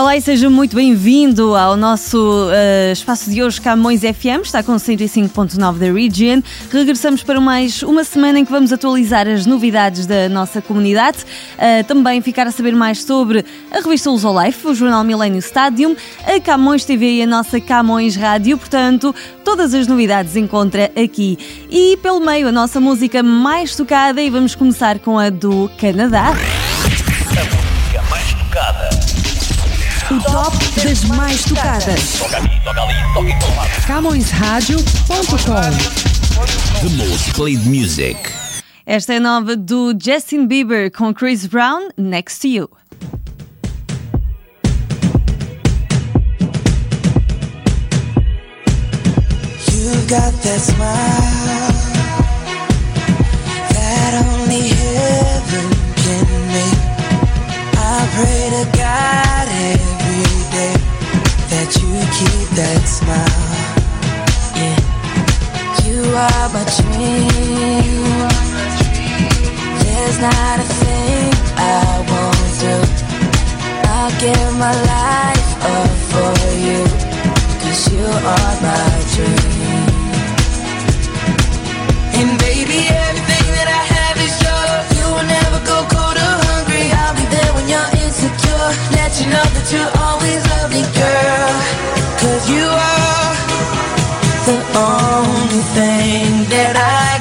Olá e seja muito bem-vindo ao nosso uh, espaço de hoje Camões FM, está com 105.9 da Region. Regressamos para mais uma semana em que vamos atualizar as novidades da nossa comunidade, uh, também ficar a saber mais sobre a revista Lusolife, o jornal Millennium Stadium, a Camões TV e a nossa Camões Rádio, portanto, todas as novidades encontra aqui. E pelo meio a nossa música mais tocada e vamos começar com a do Canadá. A música mais tocada. O top das mais tocadas. CamõesRádio.com The most played music. Esta é nova do Justin Bieber com Chris Brown, Next to You. You've got that smile that smile. Yeah, you are my dream. There's not a thing I won't do. I'll give my life up for you. Cause you are my dream. And baby, everything that I have is yours. You will never go cold or hungry. I'll be there when you're insecure. Let you know that you always love me, girl. Cause you are the only thing that I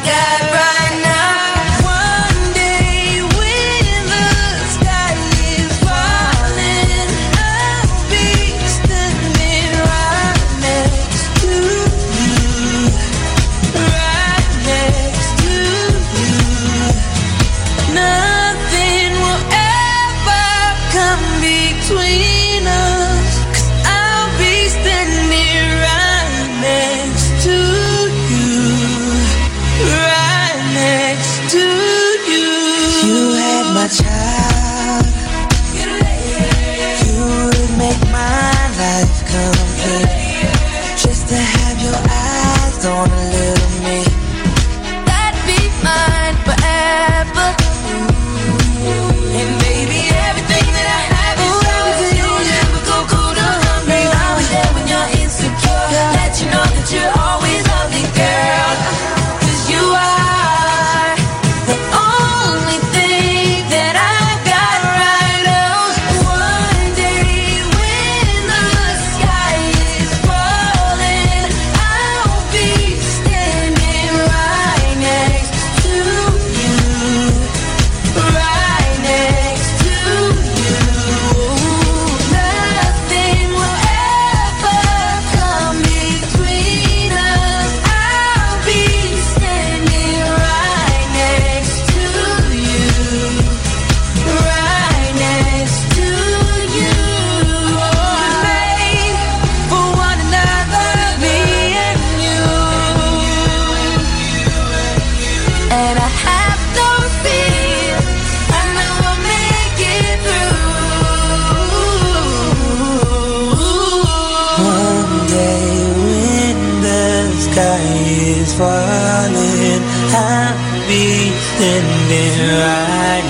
falling, I'll be standing right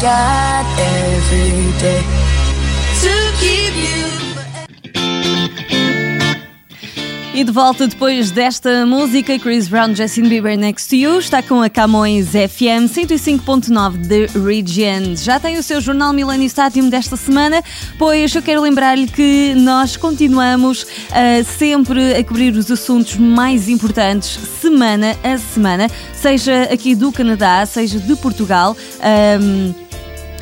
God every day to keep you. E de volta depois desta música, Chris Brown, Justin Bieber Next to You, está com a Camões FM 105.9 The Region. Já tem o seu jornal Millennium Stadium desta semana, pois eu quero lembrar-lhe que nós continuamos ah, sempre a cobrir os assuntos mais importantes semana a semana, seja aqui do Canadá, seja de Portugal. ahm,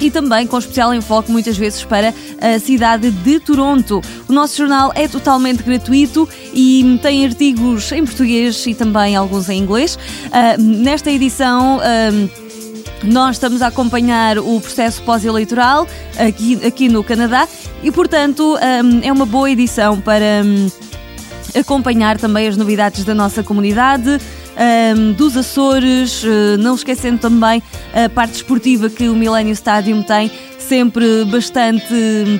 e também com especial enfoque muitas vezes para a cidade de Toronto. O nosso jornal é totalmente gratuito e tem artigos em português e também alguns em inglês. Ah, nesta edição. ah, nós estamos a acompanhar o processo pós-eleitoral aqui, aqui no Canadá e, portanto, ah, é uma boa edição para hum, acompanhar também as novidades da nossa comunidade, ahm, dos Açores, eh, não esquecendo também a parte esportiva que o Millennium Stadium tem. Sempre bastante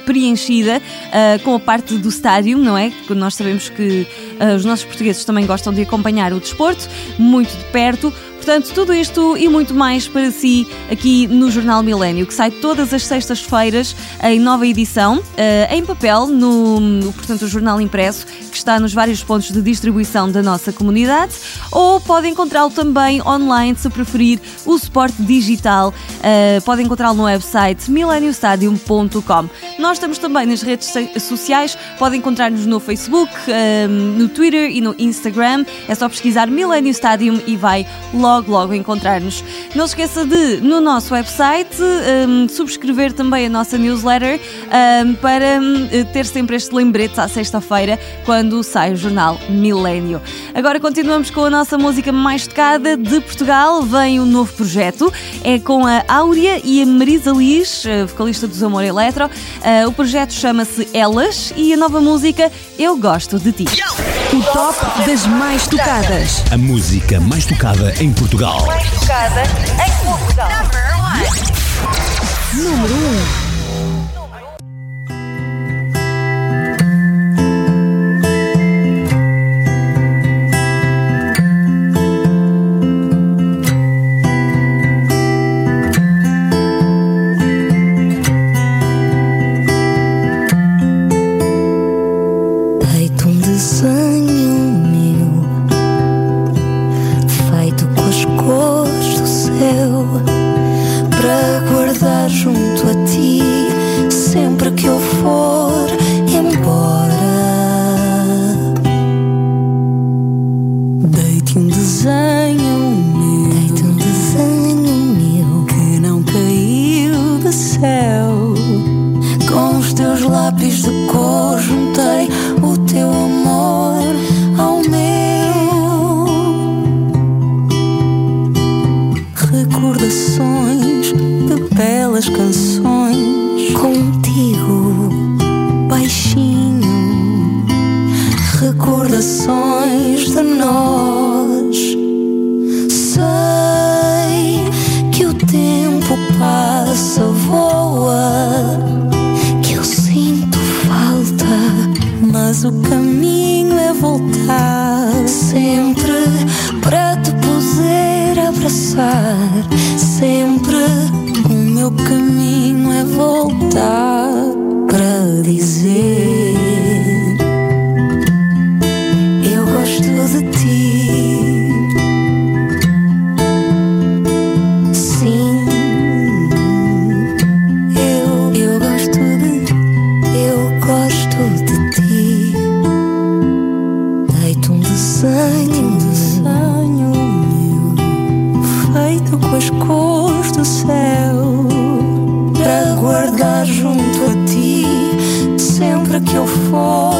preenchida ah, com a parte do estádio, não é? Porque nós sabemos que ah, os nossos portugueses também gostam de acompanhar o desporto muito de perto. Portanto, tudo isto e muito mais para si aqui no Jornal Milênio, que sai todas as sextas-feiras em nova edição, eh, em papel, no, portanto, o jornal impresso, que está nos vários pontos de distribuição da nossa comunidade, ou pode encontrá-lo também online, se preferir, o suporte digital. Eh, pode encontrá-lo no website mileniostadium.com. Nós estamos também nas redes so- sociais, pode encontrar-nos no Facebook, eh, no Twitter e no Instagram. É só pesquisar Millennium Stadium e vai logo, logo encontrar-nos. Não se esqueça de, no nosso website, subscrever também a nossa newsletter para hum, ter sempre este lembrete à sexta-feira, quando sai o jornal Milênio. Agora continuamos com a nossa música mais tocada de Portugal. Vem um novo projeto, é com a Áurea e a Marisa Liz, a vocalista dos Amor Eletro. Ah, o projeto chama-se Elas e a nova música Eu Gosto de Ti. O top das mais tocadas. A música mais tocada em Portugal. Número 1. Recordações de nós. Sei que o tempo passa, voa que eu sinto falta, mas o caminho é voltar sempre para te poder abraçar. Sempre o meu caminho é voltar para dizer sempre que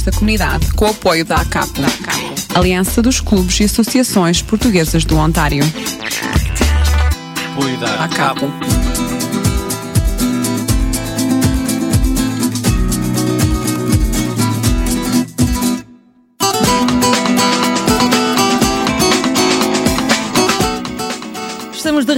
Calendário de eventos da comunidade com o apoio da ACAP, Aliança dos Clubes e Associações Portuguesas do Ontário. Apoio da ACAP.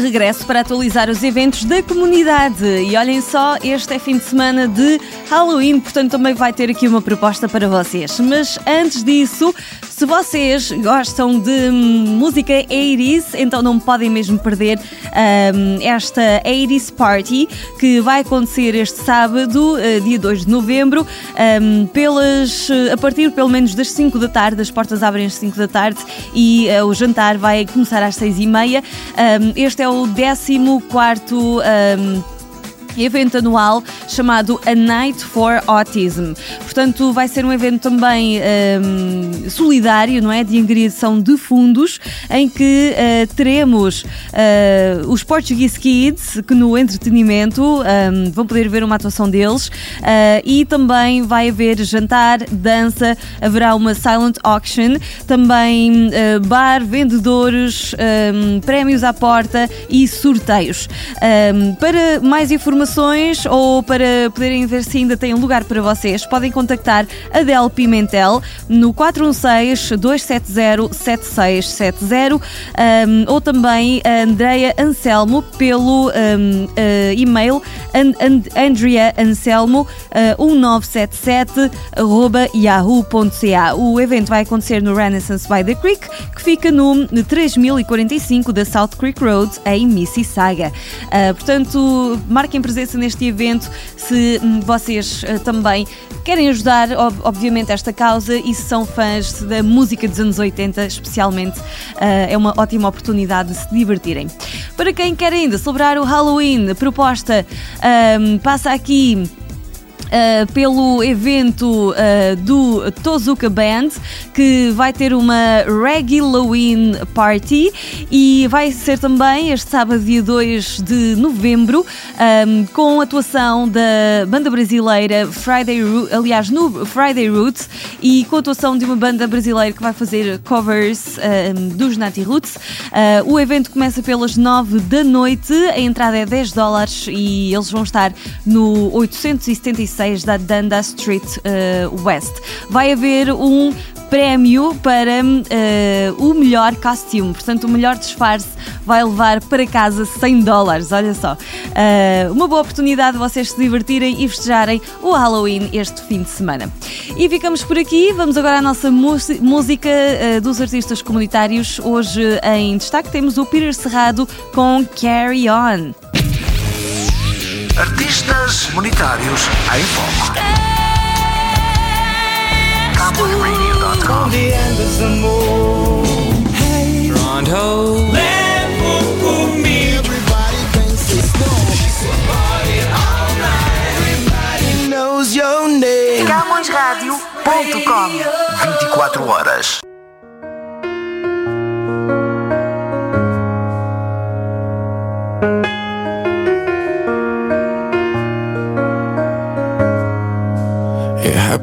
Regresso para atualizar os eventos da comunidade. E olhem só, este é fim de semana de Halloween, portanto também vai ter aqui uma proposta para vocês. Mas antes disso, se vocês gostam de música 80s, então não podem mesmo perder hum, esta 80s Party que vai acontecer este sábado, eh, dia 2 de novembro, hum, pelas, a partir pelo menos das 5 da tarde, as portas abrem às 5 da tarde e eh, o jantar vai começar às 6 e meia. Um, este é o 14 um, evento anual chamado A Night for Autism. Portanto, vai ser um evento também um, solidário, não é? De angariação de fundos, em que uh, teremos uh, os Portuguese Kids, que no entretenimento um, vão poder ver uma atuação deles, uh, e também vai haver jantar, dança, haverá uma silent auction, também bar, vendedores, um, prémios à porta e sorteios. Um, para mais informações ou para poderem ver se ainda tem lugar para vocês, podem contactar a Del Pimentel no 416-270-7670 um, ou também a Andrea Anselmo pelo um, uh, e-mail and, and, andreaanselmo uh, 1977 arroba yahoo.ca. O evento vai acontecer no Renaissance by the Creek, que fica no 3045 da South Creek Road, em Mississauga. Uh, portanto, marquem presença neste evento se hum, vocês uh, também querem ajudar, ob- obviamente, esta causa e se são fãs da música dos anos 80, especialmente, uh, é uma ótima oportunidade de se divertirem. Para quem quer ainda celebrar o Halloween, proposta hum, passa aqui. Uh, pelo evento uh, do Tozuka Band, que vai ter uma Reggae Halloween Party e vai ser também este sábado, dia 2 de novembro, um, com a atuação da banda brasileira Friday Ro- aliás, no Friday Roots e com a atuação de uma banda brasileira que vai fazer covers um, dos Nati Roots. Uh, o evento começa pelas 9 da noite, a entrada é 10 dólares e eles vão estar no 876 da Dundas Street uh, West. Vai haver um prémio para uh, o melhor costume, portanto, o melhor disfarce vai levar para casa 100 dólares. Olha só, Uh, uma boa oportunidade de vocês se divertirem e festejarem o Halloween este fim de semana. E ficamos por aqui. Vamos agora à nossa músi- música uh, dos artistas comunitários. Hoje em destaque temos o Peter Serrado com Carry On. Artistas comunitários em foco. CowboyRadio.com knows your name. CamõesRádio.com 24 horas.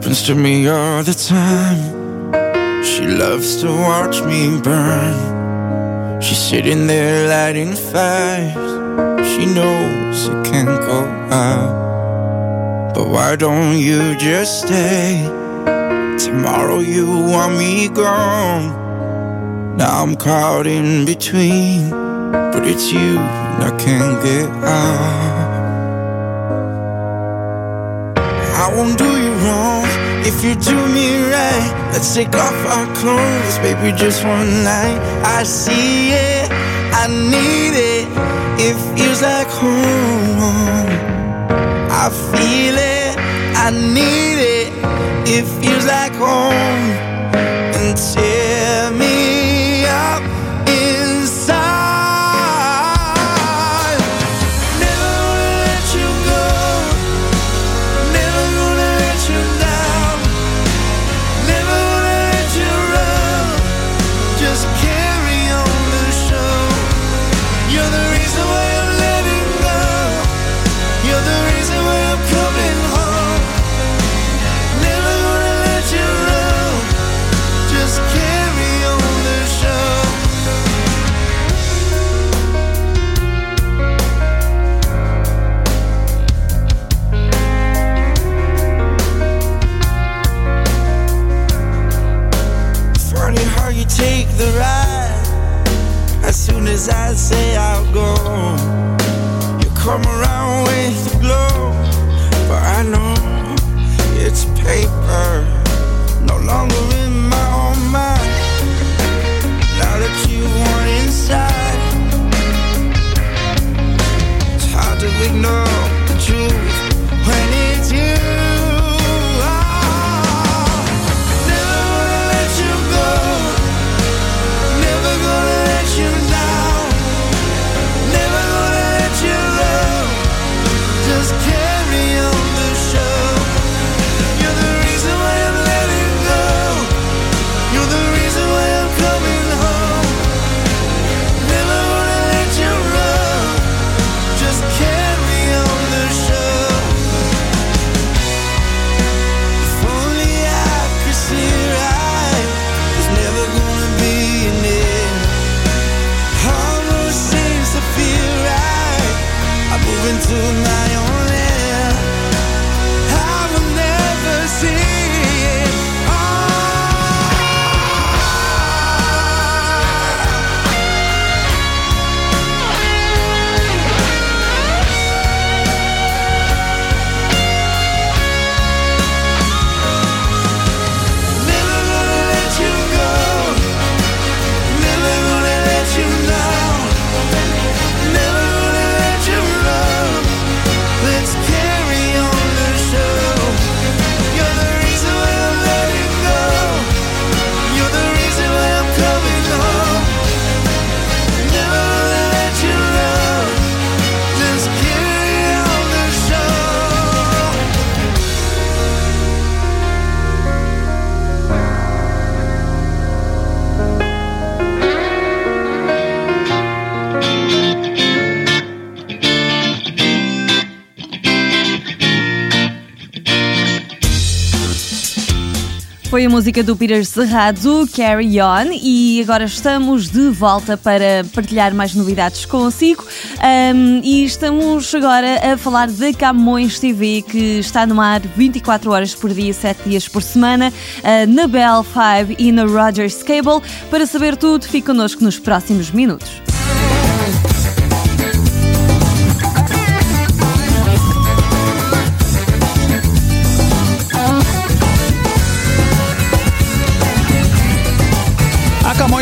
Happens to me all the time. She loves to watch me burn. She's sitting there lighting fires. She knows it can't go out. But why don't you just stay? Tomorrow you want me gone. Now I'm caught in between. But it's you and I can't get out. I won't do you wrong if you do me right. Let's take off our clothes, baby, just one night. I see it, I need it. It feels like home. I feel it, I need it. It feels like home. And a música do Peter Serrado, Carry On, e agora estamos de volta para partilhar mais novidades consigo. Ahm, e estamos agora a falar da Camões TV, que está no ar 24 horas por dia, 7 dias por semana, ah, na Bell 5 e na Rogers Cable. Para saber tudo, fique connosco nos próximos minutos.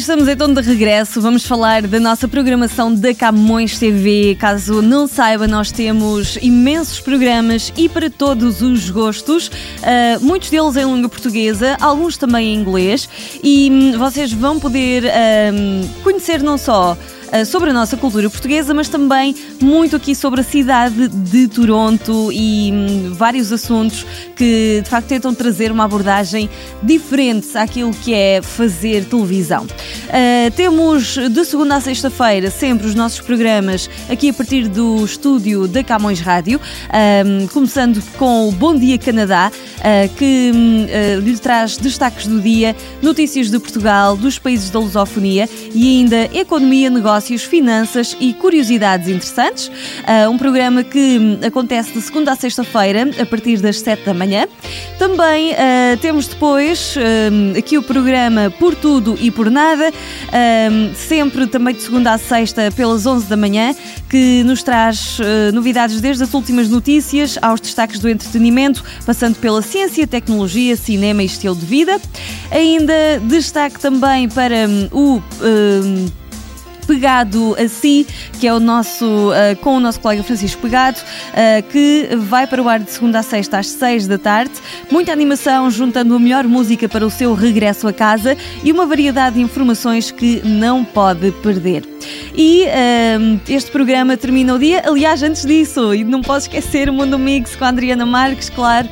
Estamos então de regresso. Vamos falar da nossa programação da Camões TV. Caso não saiba, nós temos imensos programas e para todos os gostos. Ah, muitos deles em língua portuguesa, alguns também em inglês. E hum, vocês vão poder ahm, conhecer não só sobre a nossa cultura portuguesa, mas também muito aqui sobre a cidade de Toronto e hum, vários assuntos que de facto tentam trazer uma abordagem diferente àquilo que é fazer televisão. Ah, temos de segunda a sexta-feira sempre os nossos programas aqui a partir do estúdio da Camões Rádio, ah, começando com o Bom Dia Canadá, ah, que ah, lhe traz destaques do dia, notícias de Portugal, dos países da lusofonia e ainda economia, negócios negócios, finanças e curiosidades interessantes. Ah, um programa que hum, acontece de segunda a sexta-feira, a partir das 7 da manhã. Também ah, temos depois hum, aqui o programa Por Tudo e Por Nada, hum, sempre também de segunda a sexta, pelas 11 da manhã, que nos traz ah, novidades desde as últimas notícias aos destaques do entretenimento, passando pela ciência, tecnologia, cinema e estilo de vida. Ainda destaque também para o. hum, Pegado a Si, que é o nosso, uh, com o nosso colega Francisco Pegado, uh, que vai para o ar de segunda a sexta às seis da tarde. Muita animação, juntando a melhor música para o seu regresso a casa e uma variedade de informações que não pode perder. E uh, este programa termina o dia, aliás, antes disso, e não posso esquecer o Mundo Mix com a Adriana Marques, claro,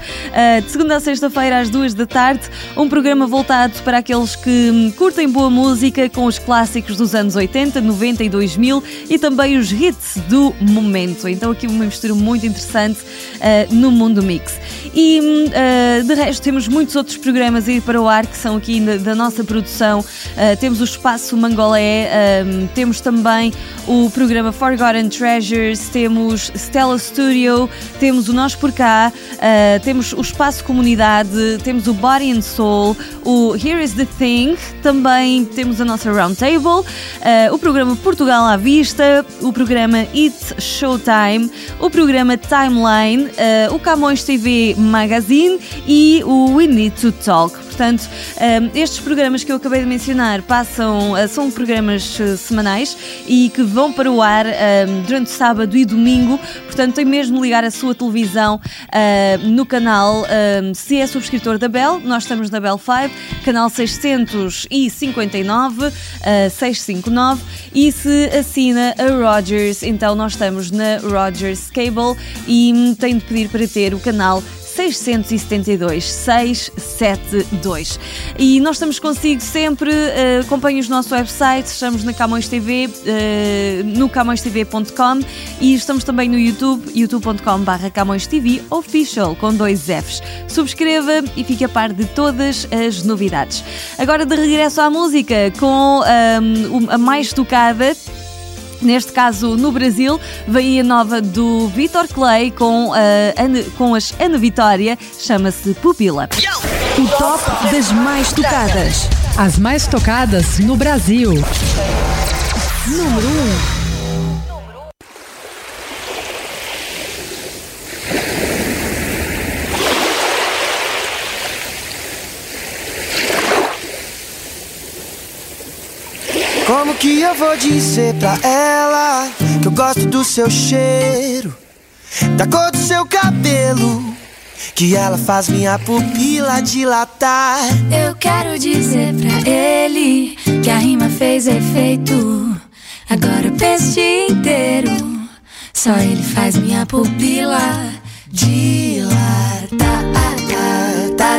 de segunda a sexta-feira às duas da tarde, um programa voltado para aqueles que curtem boa música com os clássicos dos anos 80, 90 e 2000 e também os hits do momento. Então aqui uma mistura muito interessante uh, no Mundo Mix. E uh, de resto temos muitos outros programas a ir para o ar que são aqui da, da nossa produção. Uh, temos o Espaço Mangolé, um, temos também o programa Forgotten Treasures, temos Stella Studio, temos o Nós por Cá, uh, temos o Espaço Comunidade, temos o Body and Soul, o Here is the Thing, também temos a nossa Roundtable, o programa Portugal à Vista, o programa It's Showtime, o programa Timeline, o Camões TV Magazine e o We Need to Talk. Portanto, um, estes programas que eu acabei de mencionar passam, uh, são programas uh, semanais e que vão para o ar um, durante sábado e domingo. Portanto, tem mesmo ligar a sua televisão uh, no canal. um, se é subscritor da Bell, nós estamos na Bell 5, canal 659, uh, 659. E se assina a Rogers, então nós estamos na Rogers Cable e hum, tem de pedir para ter o canal 672 672. E nós estamos consigo sempre, uh, acompanhe os nossos websites, estamos na Camões TV, uh, no camõestv.com e estamos também no YouTube, youtube.com.br Camões TV Official, com dois Fs. Subscreva e fique a par de todas as novidades. Agora de regresso à música, com um, a mais tocada. Neste caso, no Brasil, vem a nova do Vitor Clay com, Ana, com as Ana Vitória, chama-se Pupila. O top das mais tocadas. As mais tocadas no Brasil. Número 1. Como que eu vou dizer pra ela que eu gosto do seu cheiro, da cor do seu cabelo, que ela faz minha pupila dilatar? Eu quero dizer pra ele que a rima fez efeito. Agora o dia inteiro. Só ele faz minha pupila dilatar. Ta,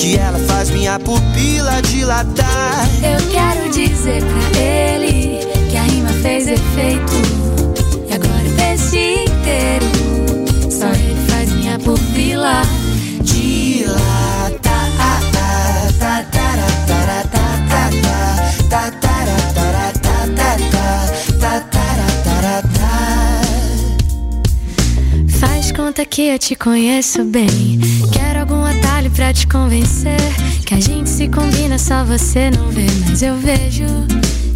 Que ela faz minha pupila dilatar. Eu quero dizer pra ele que a rima fez efeito. E agora o dia inteiro. Só ele faz minha pupila dilatar. Faz conta que eu te conheço bem. Pra te convencer. Que a gente se combina, só você não vê. Mas eu vejo,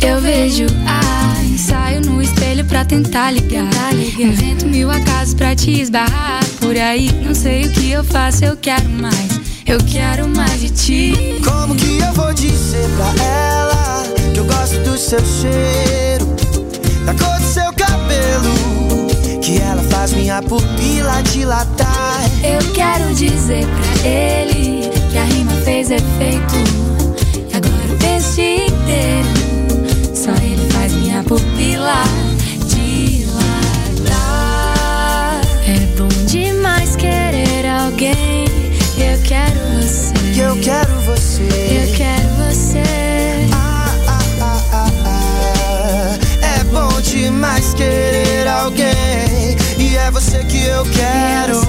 eu vejo. Ai, saio no espelho pra tentar ligar. Invento mil acasos pra te esbarrar. Por aí, não sei o que eu faço, eu quero mais. Eu quero mais de ti. Como que eu vou dizer pra ela que eu gosto do seu cheiro, da cor do seu cabelo? Que ela faz minha pupila dilatar. Eu quero dizer pra ele que a rima fez efeito. E agora o texto inteiro, só ele faz minha pupila dilatar. É bom demais querer alguém. Eu quero você. Eu quero você. Eu quero você. Eu quero.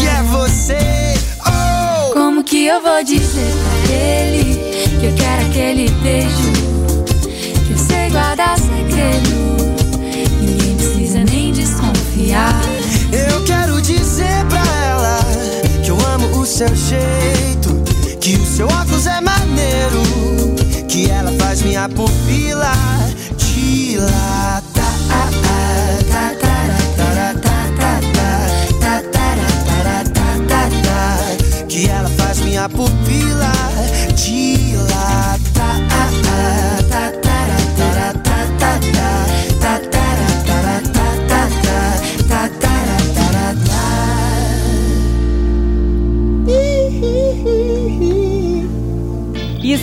E é você. Oh! Como que eu vou dizer pra ele que eu quero aquele beijo? Que eu sei guardar segredo. Ninguém precisa nem desconfiar. Eu quero dizer pra ela que eu amo o seu jeito, que o seu óculos é maneiro, que ela faz minha pupila dilatar. Minha pupila E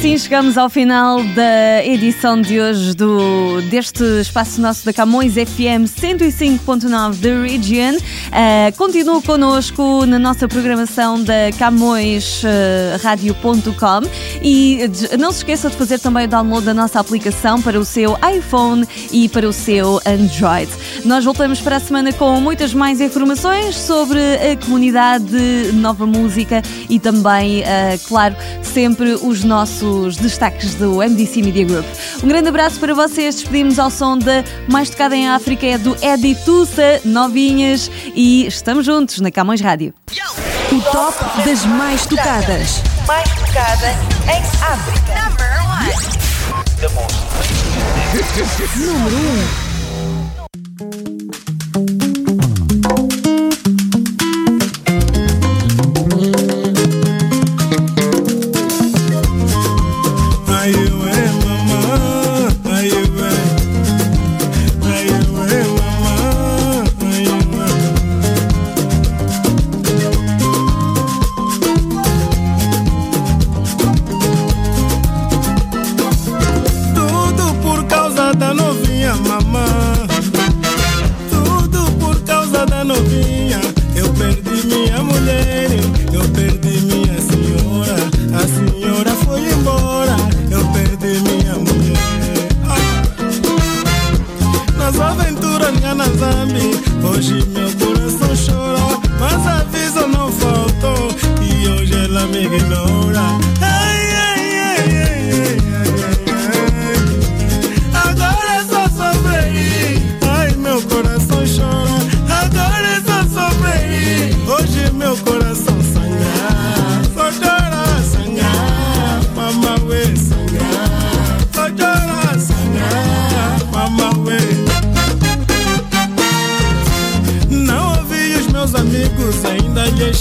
assim chegamos ao final da edição de hoje do, deste espaço nosso da Camões FM 105.9 da Region. Uh, continue connosco na nossa programação da CamõesRádio.com e de- não se esqueça de fazer também o download da nossa aplicação para o seu iPhone e para o seu Android. Nós voltamos para a semana com muitas mais informações sobre a comunidade de Nova Música e também, uh, claro, sempre os nossos destaques do MDC Media Group. Um grande abraço para vocês. Despedimos ao som da mais tocada em África, é do Eddie Tussa, novinhas, e estamos juntos na Camões Rádio. O top das mais tocadas. Mais tocada em África. Número 1.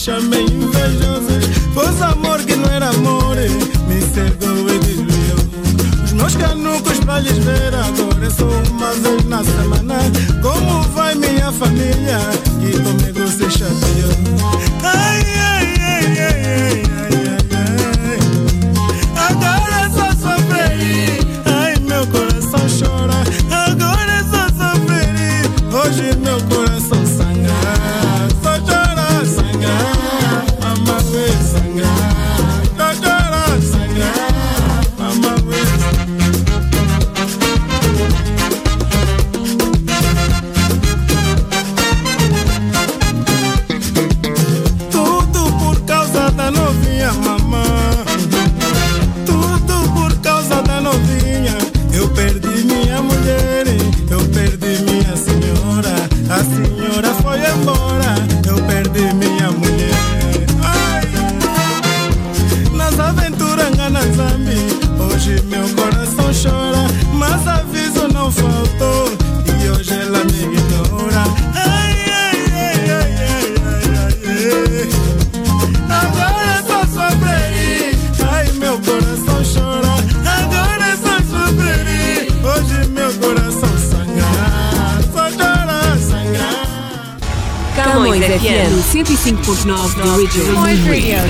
Chamei invejosos. Pois amor que não era amor, me cegou e desviou. Os meus canucos pra lhes ver agora é só uma vez na semana. Como vai minha família? Que comigo Camões FM 105.9 The Original. CamõesRadio.com